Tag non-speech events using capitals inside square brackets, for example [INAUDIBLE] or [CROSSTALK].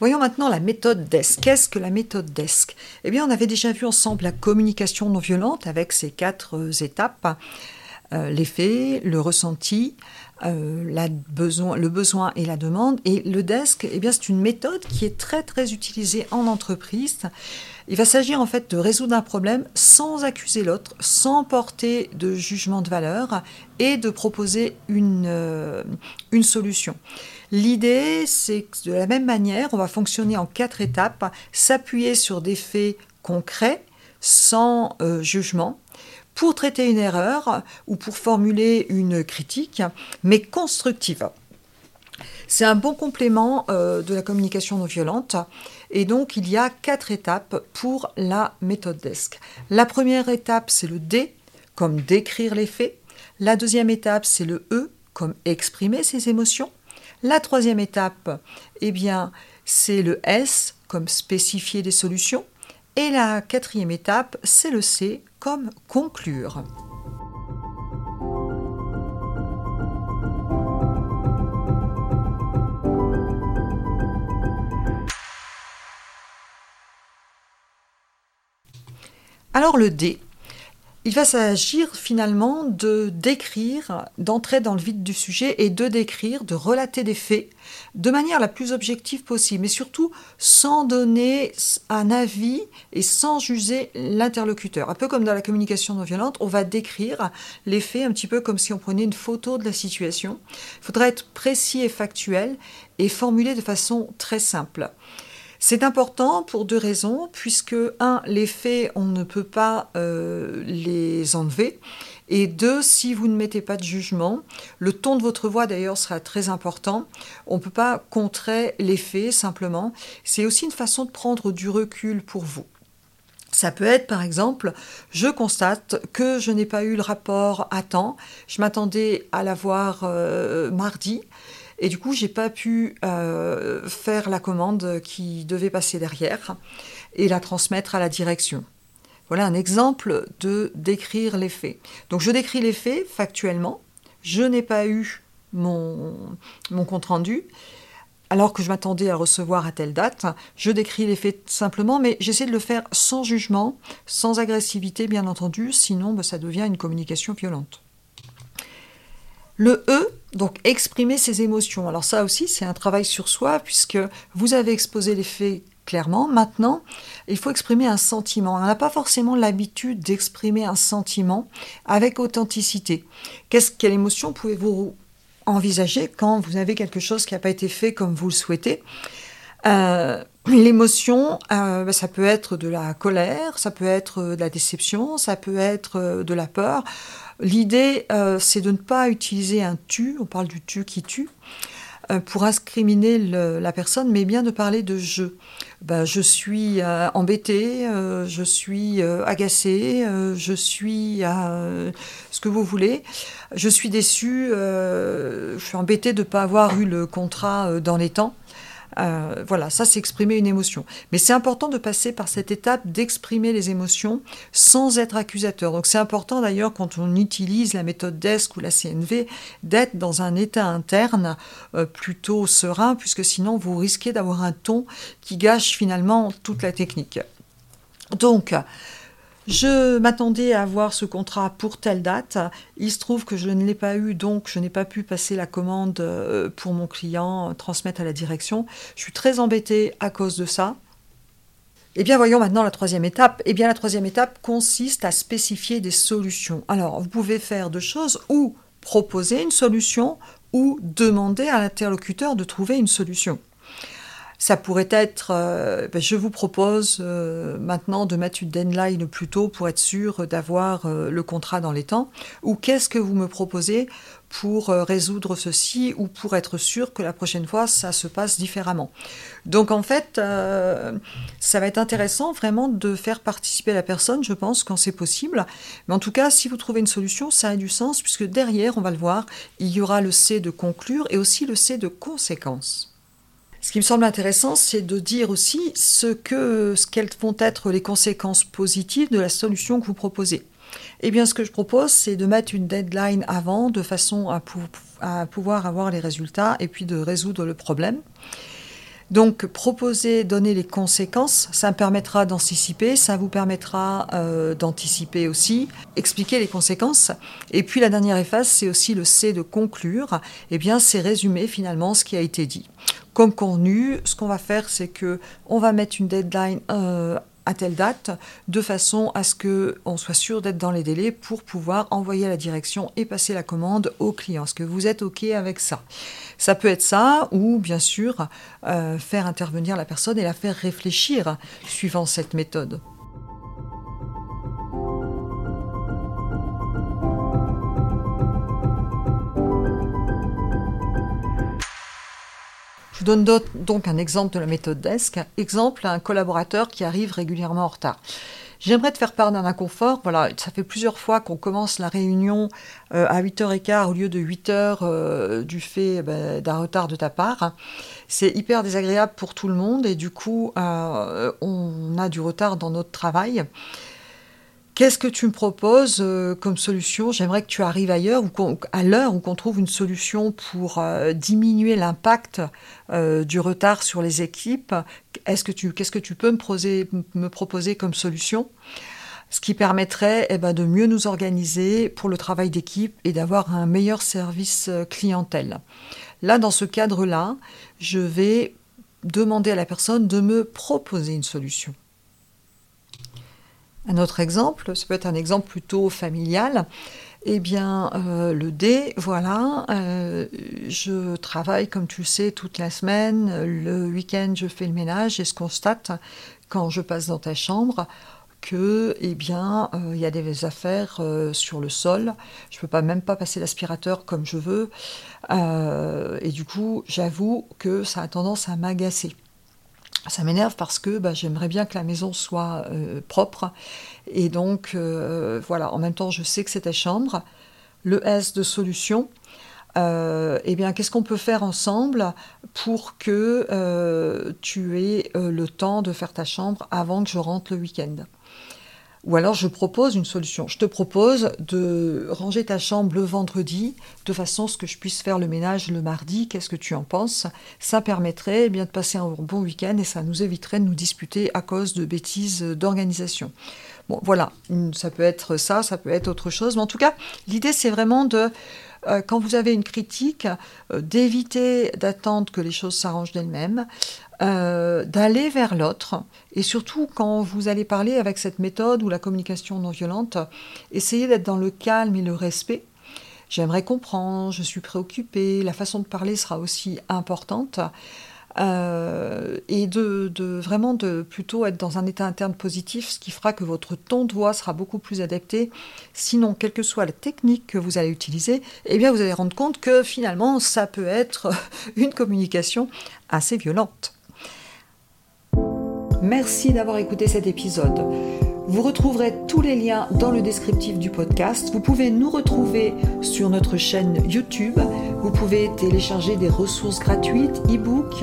Voyons maintenant la méthode DESC. Qu'est-ce que la méthode DESC Eh bien, on avait déjà vu ensemble la communication non violente avec ses quatre euh, étapes. Euh, l'effet, le ressenti, euh, le besoin et la demande. Et le desk, eh bien, c'est une méthode qui est très très utilisée en entreprise. Il va s'agir en fait de résoudre un problème sans accuser l'autre, sans porter de jugement de valeur et de proposer une, une solution. L'idée, c'est que de la même manière, on va fonctionner en quatre étapes, s'appuyer sur des faits concrets, sans euh, jugement, pour traiter une erreur ou pour formuler une critique, mais constructive. C'est un bon complément euh, de la communication non violente. Et donc, il y a quatre étapes pour la méthode DESC. La première étape, c'est le D, comme décrire les faits. La deuxième étape, c'est le E, comme exprimer ses émotions. La troisième étape, eh bien, c'est le S comme spécifier des solutions. Et la quatrième étape, c'est le C comme conclure. Alors le D, il va s'agir finalement de décrire, d'entrer dans le vide du sujet et de décrire, de relater des faits de manière la plus objective possible, mais surtout sans donner un avis et sans juger l'interlocuteur. Un peu comme dans la communication non violente, on va décrire les faits un petit peu comme si on prenait une photo de la situation. Il faudra être précis et factuel et formuler de façon très simple. C'est important pour deux raisons, puisque, un, les faits, on ne peut pas euh, les enlever. Et deux, si vous ne mettez pas de jugement, le ton de votre voix d'ailleurs sera très important. On ne peut pas contrer les faits simplement. C'est aussi une façon de prendre du recul pour vous. Ça peut être par exemple, je constate que je n'ai pas eu le rapport à temps, je m'attendais à l'avoir euh, mardi, et du coup, j'ai pas pu euh, faire la commande qui devait passer derrière et la transmettre à la direction. Voilà un exemple de décrire les faits. Donc je décris les faits factuellement. Je n'ai pas eu mon, mon compte rendu alors que je m'attendais à recevoir à telle date. Je décris les faits simplement, mais j'essaie de le faire sans jugement, sans agressivité bien entendu, sinon bah, ça devient une communication violente. Le E, donc exprimer ses émotions. Alors ça aussi, c'est un travail sur soi, puisque vous avez exposé les faits clairement. Maintenant, il faut exprimer un sentiment. On n'a pas forcément l'habitude d'exprimer un sentiment avec authenticité. Qu'est-ce, quelle émotion pouvez-vous envisager quand vous avez quelque chose qui n'a pas été fait comme vous le souhaitez? Euh, L'émotion, euh, ben, ça peut être de la colère, ça peut être de la déception, ça peut être de la peur. L'idée, euh, c'est de ne pas utiliser un tu, on parle du tu qui tue, euh, pour incriminer la personne, mais bien de parler de je. Ben, je suis euh, embêté, je suis agacé, je suis ce que vous voulez. Je suis déçu, je suis embêté de ne pas avoir eu le contrat dans les temps. Euh, voilà, ça c'est exprimer une émotion. Mais c'est important de passer par cette étape d'exprimer les émotions sans être accusateur. Donc c'est important d'ailleurs quand on utilise la méthode DESC ou la CNV d'être dans un état interne euh, plutôt serein, puisque sinon vous risquez d'avoir un ton qui gâche finalement toute la technique. Donc, je m'attendais à avoir ce contrat pour telle date. Il se trouve que je ne l'ai pas eu, donc je n'ai pas pu passer la commande euh, pour mon client, transmettre à la direction. Je suis très embêtée à cause de ça. Eh bien, voyons maintenant la troisième étape. Eh bien, la troisième étape consiste à spécifier des solutions. Alors, vous pouvez faire deux choses, ou proposer une solution ou demander à l'interlocuteur de trouver une solution. Ça pourrait être, euh, ben, je vous propose euh, maintenant de mettre une deadline plus tôt pour être sûr d'avoir euh, le contrat dans les temps, ou qu'est-ce que vous me proposez pour résoudre ceci, ou pour être sûr que la prochaine fois ça se passe différemment? Donc en fait, ça va être intéressant vraiment de faire participer la personne, je pense, quand c'est possible. Mais en tout cas, si vous trouvez une solution, ça a du sens, puisque derrière, on va le voir, il y aura le C de conclure et aussi le C de conséquence. Ce qui me semble intéressant, c'est de dire aussi ce que, ce quelles vont être les conséquences positives de la solution que vous proposez. Eh bien, ce que je propose, c'est de mettre une deadline avant, de façon à, à pouvoir avoir les résultats et puis de résoudre le problème. Donc proposer, donner les conséquences, ça me permettra d'anticiper, ça vous permettra euh, d'anticiper aussi, expliquer les conséquences. Et puis la dernière phase, c'est aussi le C de conclure. Eh bien, c'est résumer finalement ce qui a été dit. Comme convenu, ce qu'on va faire, c'est que on va mettre une deadline euh, à telle date, de façon à ce qu'on soit sûr d'être dans les délais pour pouvoir envoyer la direction et passer la commande au client. Est-ce que vous êtes OK avec ça? Ça peut être ça, ou bien sûr, euh, faire intervenir la personne et la faire réfléchir suivant cette méthode. Je donne donc un exemple de la méthode DESC. Exemple, un collaborateur qui arrive régulièrement en retard. J'aimerais te faire part d'un inconfort. Voilà, ça fait plusieurs fois qu'on commence la réunion euh, à 8h15 au lieu de 8h euh, du fait ben, d'un retard de ta part. C'est hyper désagréable pour tout le monde et du coup, euh, on a du retard dans notre travail. Qu'est-ce que tu me proposes euh, comme solution? J'aimerais que tu arrives ailleurs ou à l'heure où qu'on trouve une solution pour euh, diminuer l'impact euh, du retard sur les équipes. Qu'est-ce que tu peux me proposer, comme solution? Ce qui permettrait eh ben, de mieux nous organiser pour le travail d'équipe et d'avoir un meilleur service clientèle. Là, dans ce cadre-là, je vais demander à la personne de me proposer une solution. Un autre exemple, ça peut être un exemple plutôt familial. Eh bien, euh, le D, voilà, euh, je travaille, comme tu le sais, toute la semaine. Le week-end, je fais le ménage et je constate, quand je passe dans ta chambre, que, eh bien, euh, il y a des affaires sur le sol. Je ne peux pas même pas passer l'aspirateur comme je veux. et du coup, j'avoue que ça a tendance à m'agacer ça m'énerve parce que bah, j'aimerais bien que la maison soit euh, propre. Et donc, euh, voilà, en même temps, je sais que c'est ta chambre. Le S de solution, euh, eh bien, qu'est-ce qu'on peut faire ensemble pour que tu aies le temps de faire ta chambre avant que je rentre le week-end? Ou alors je propose une solution. Je te propose de ranger ta chambre le vendredi de façon à ce que je puisse faire le ménage le mardi. Qu'est-ce que tu en penses? Ça permettrait eh bien de passer un bon week-end et ça nous éviterait de nous disputer à cause de bêtises d'organisation. Bon, voilà, ça peut être ça, ça peut être autre chose. Mais en tout cas, l'idée c'est vraiment de euh, quand vous avez une critique, euh, d'éviter d'attendre que les choses s'arrangent d'elles-mêmes, euh, d'aller vers l'autre, et surtout quand vous allez parler avec cette méthode ou la communication non violente, essayez d'être dans le calme et le respect. J'aimerais comprendre, je suis préoccupée, la façon de parler sera aussi importante. Et de, vraiment de plutôt être dans un état interne positif, ce qui fera que votre ton de voix sera beaucoup plus adapté. Sinon, quelle que soit la technique que vous allez utiliser, eh bien vous allez rendre compte que finalement ça peut être [LAUGHS] une communication assez violente. Merci d'avoir écouté cet épisode. Vous retrouverez tous les liens dans le descriptif du podcast. Vous pouvez nous retrouver sur notre chaîne YouTube. Vous pouvez télécharger des ressources gratuites, e-books.